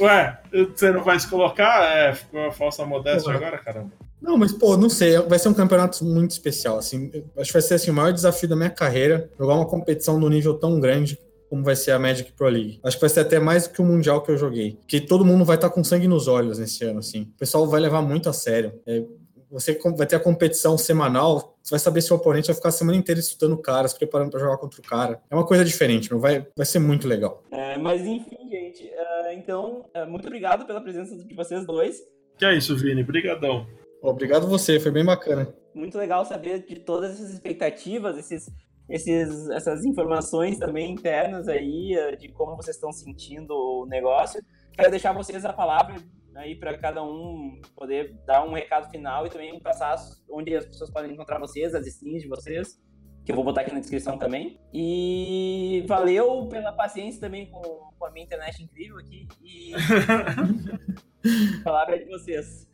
Ué, você não vai se colocar? É, ficou a falsa modéstia agora, caramba. Não, mas, pô, não sei. Vai ser um campeonato muito especial, assim. Acho que vai ser, assim, o maior desafio da minha carreira. Jogar uma competição no nível tão grande como vai ser a Magic Pro League. Acho que vai ser até mais do que o Mundial que eu joguei. Que todo mundo vai estar com sangue nos olhos nesse ano, assim. O pessoal vai levar muito a sério. É, você vai ter a competição semanal, você vai saber se o oponente vai ficar a semana inteira estudando caras, preparando para jogar contra o cara. É uma coisa diferente, meu. Vai, vai ser muito legal. É, mas enfim, gente. Uh, então, uh, muito obrigado pela presença de vocês dois. Que é isso, Vini. Obrigadão. Obrigado você, foi bem bacana. Muito legal saber de todas essas expectativas, esses esses, essas informações também internas aí eh, de como vocês estão sentindo o negócio. Quero deixar vocês a palavra aí para cada um poder dar um recado final e também passar onde as pessoas podem encontrar vocês, as streams de vocês, que eu vou botar aqui na descrição também. E valeu pela paciência também com, com a minha internet incrível aqui. E a palavra é de vocês.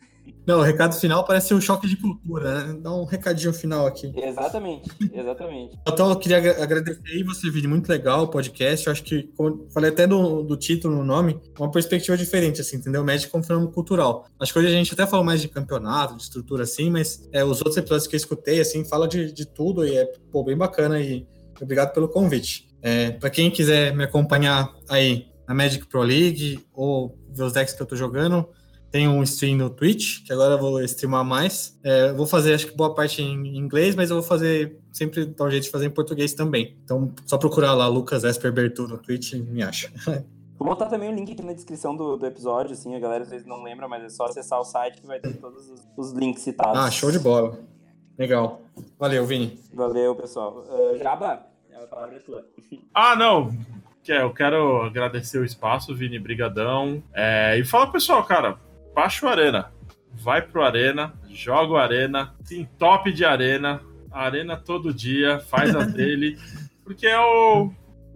Não, o recado final parece um choque de cultura, né? Dá um recadinho final aqui. Exatamente, exatamente. Então, eu queria agradecer aí você, vídeo muito legal, o podcast. Eu acho que, como falei até do, do título, no nome, uma perspectiva diferente, assim, entendeu? O Magic como fenômeno cultural. Acho que hoje a gente até falou mais de campeonato, de estrutura, assim, mas é, os outros episódios que eu escutei, assim, fala de, de tudo e é, pô, bem bacana e obrigado pelo convite. É, para quem quiser me acompanhar aí na Magic Pro League ou ver os decks que eu tô jogando, tem um stream no Twitch, que agora eu vou streamar mais. É, vou fazer, acho que boa parte em inglês, mas eu vou fazer sempre dar um jeito de fazer em português também. Então, só procurar lá Lucas Esper Bertu no Twitch e me acha. Vou botar também o link aqui na descrição do, do episódio, assim, a galera às vezes não lembra, mas é só acessar o site que vai ter todos os, os links citados. Ah, show de bola. Legal. Valeu, Vini. Valeu, pessoal. Uh, Jaba, a palavra é tua. Ah, não. Eu quero agradecer o espaço, Vini, brigadão. É, e fala, pessoal, cara, baixa o Arena. Vai pro Arena, joga o Arena, tem top de Arena, Arena todo dia, faz as dele, porque é o,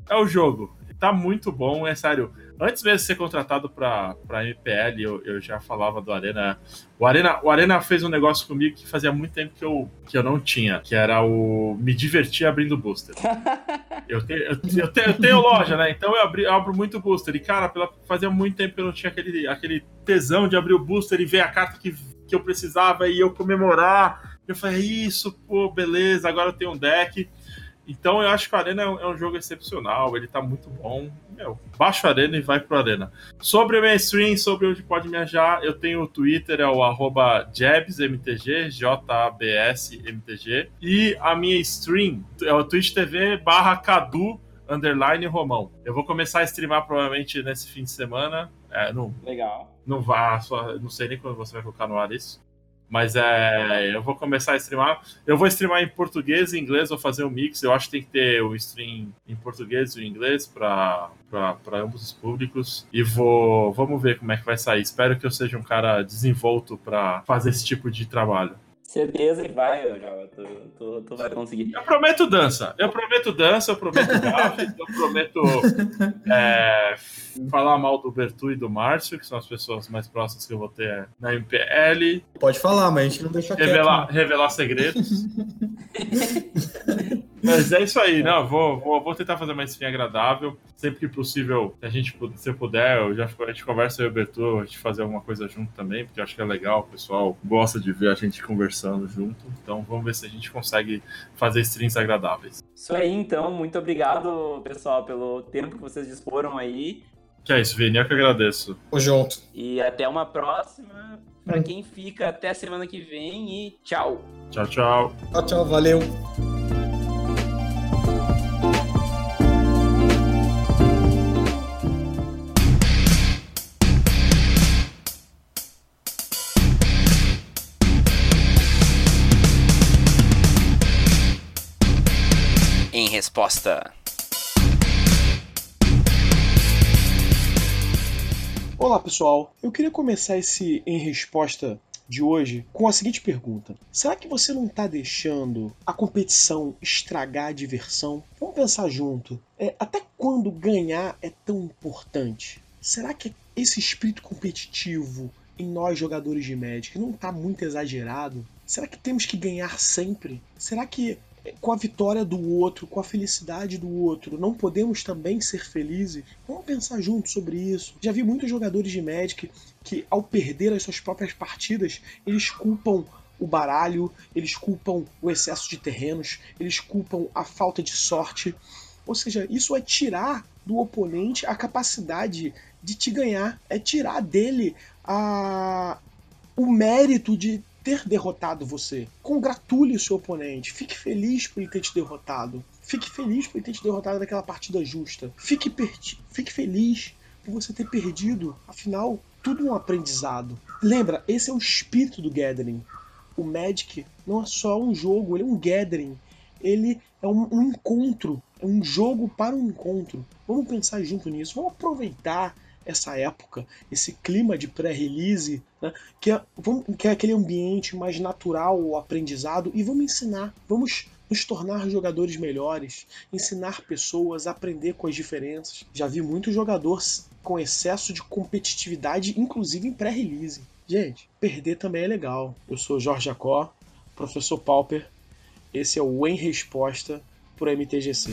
é o jogo. Tá muito bom, é sério. Antes mesmo de ser contratado para MPL, eu, eu já falava do Arena. O, Arena. o Arena fez um negócio comigo que fazia muito tempo que eu, que eu não tinha, que era o me divertir abrindo booster. eu, tenho, eu, eu, tenho, eu tenho loja, né? Então eu, abri, eu abro muito booster. E, cara, pela, fazia muito tempo que eu não tinha aquele, aquele tesão de abrir o booster e ver a carta que, que eu precisava e eu comemorar. Eu falei, isso, pô, beleza, agora eu tenho um deck. Então eu acho que o Arena é um, jogo excepcional, ele tá muito bom. Meu, baixa o Arena e vai pro Arena. Sobre o mainstream, sobre onde pode me achar, eu tenho o Twitter, é o arroba JabsMTG, J-A-B-S-M-T-G. E a minha stream é o Twitch TV barra Cadu underline Romão. Eu vou começar a streamar provavelmente nesse fim de semana. É, não, Legal. Não vá, só, não sei nem quando você vai colocar no ar isso. Mas é, eu vou começar a streamar. Eu vou streamar em português e inglês, vou fazer um mix. Eu acho que tem que ter o stream em português e inglês para ambos os públicos. E vou vamos ver como é que vai sair. Espero que eu seja um cara desenvolto para fazer esse tipo de trabalho. Certeza que vai, Java. Tu, tu, tu, vai conseguir. Eu prometo dança. Eu prometo dança, eu prometo grafite, eu prometo é, falar mal do Bertu e do Márcio, que são as pessoas mais próximas que eu vou ter na MPL. Pode falar, mas a gente não deixa revelar, quieto. Revelar segredos. Mas é isso aí, não, vou, vou, vou tentar fazer uma stream agradável. Sempre que possível, se a gente se eu puder, eu já, a gente conversa eu e o Bertu, a gente fazer alguma coisa junto também, porque eu acho que é legal, o pessoal gosta de ver a gente conversando junto. Então vamos ver se a gente consegue fazer streams agradáveis. Isso aí, então, muito obrigado, pessoal, pelo tempo que vocês disporam aí. Que é isso, Vini, eu que agradeço. Tamo junto. E até uma próxima. Pra quem fica, até a semana que vem e tchau. Tchau, tchau. Tchau, tchau, valeu. Em resposta. Olá pessoal, eu queria começar esse em resposta de hoje com a seguinte pergunta: Será que você não está deixando a competição estragar a diversão? Vamos pensar junto. É, até quando ganhar é tão importante? Será que esse espírito competitivo em nós jogadores de Magic não está muito exagerado? Será que temos que ganhar sempre? Será que com a vitória do outro, com a felicidade do outro, não podemos também ser felizes? Vamos pensar juntos sobre isso. Já vi muitos jogadores de Magic que, ao perder as suas próprias partidas, eles culpam o baralho, eles culpam o excesso de terrenos, eles culpam a falta de sorte. Ou seja, isso é tirar do oponente a capacidade de te ganhar, é tirar dele a, o mérito de ter derrotado você. Congratule o seu oponente. Fique feliz por ele ter te derrotado. Fique feliz por ele ter te derrotado naquela partida justa. Fique, Fique feliz por você ter perdido. Afinal, tudo é um aprendizado. Lembra, esse é o espírito do Gathering. O Magic não é só um jogo, ele é um Gathering. Ele é um, um encontro. É um jogo para um encontro. Vamos pensar junto nisso. Vamos aproveitar essa época, esse clima de pré-release, né, que, é, que é aquele ambiente mais natural ao aprendizado, e vamos ensinar, vamos nos tornar jogadores melhores, ensinar pessoas a aprender com as diferenças. Já vi muitos jogadores com excesso de competitividade, inclusive em pré-release. Gente, perder também é legal. Eu sou Jorge Jacó, professor Pauper. Esse é o Em Resposta por MTGC.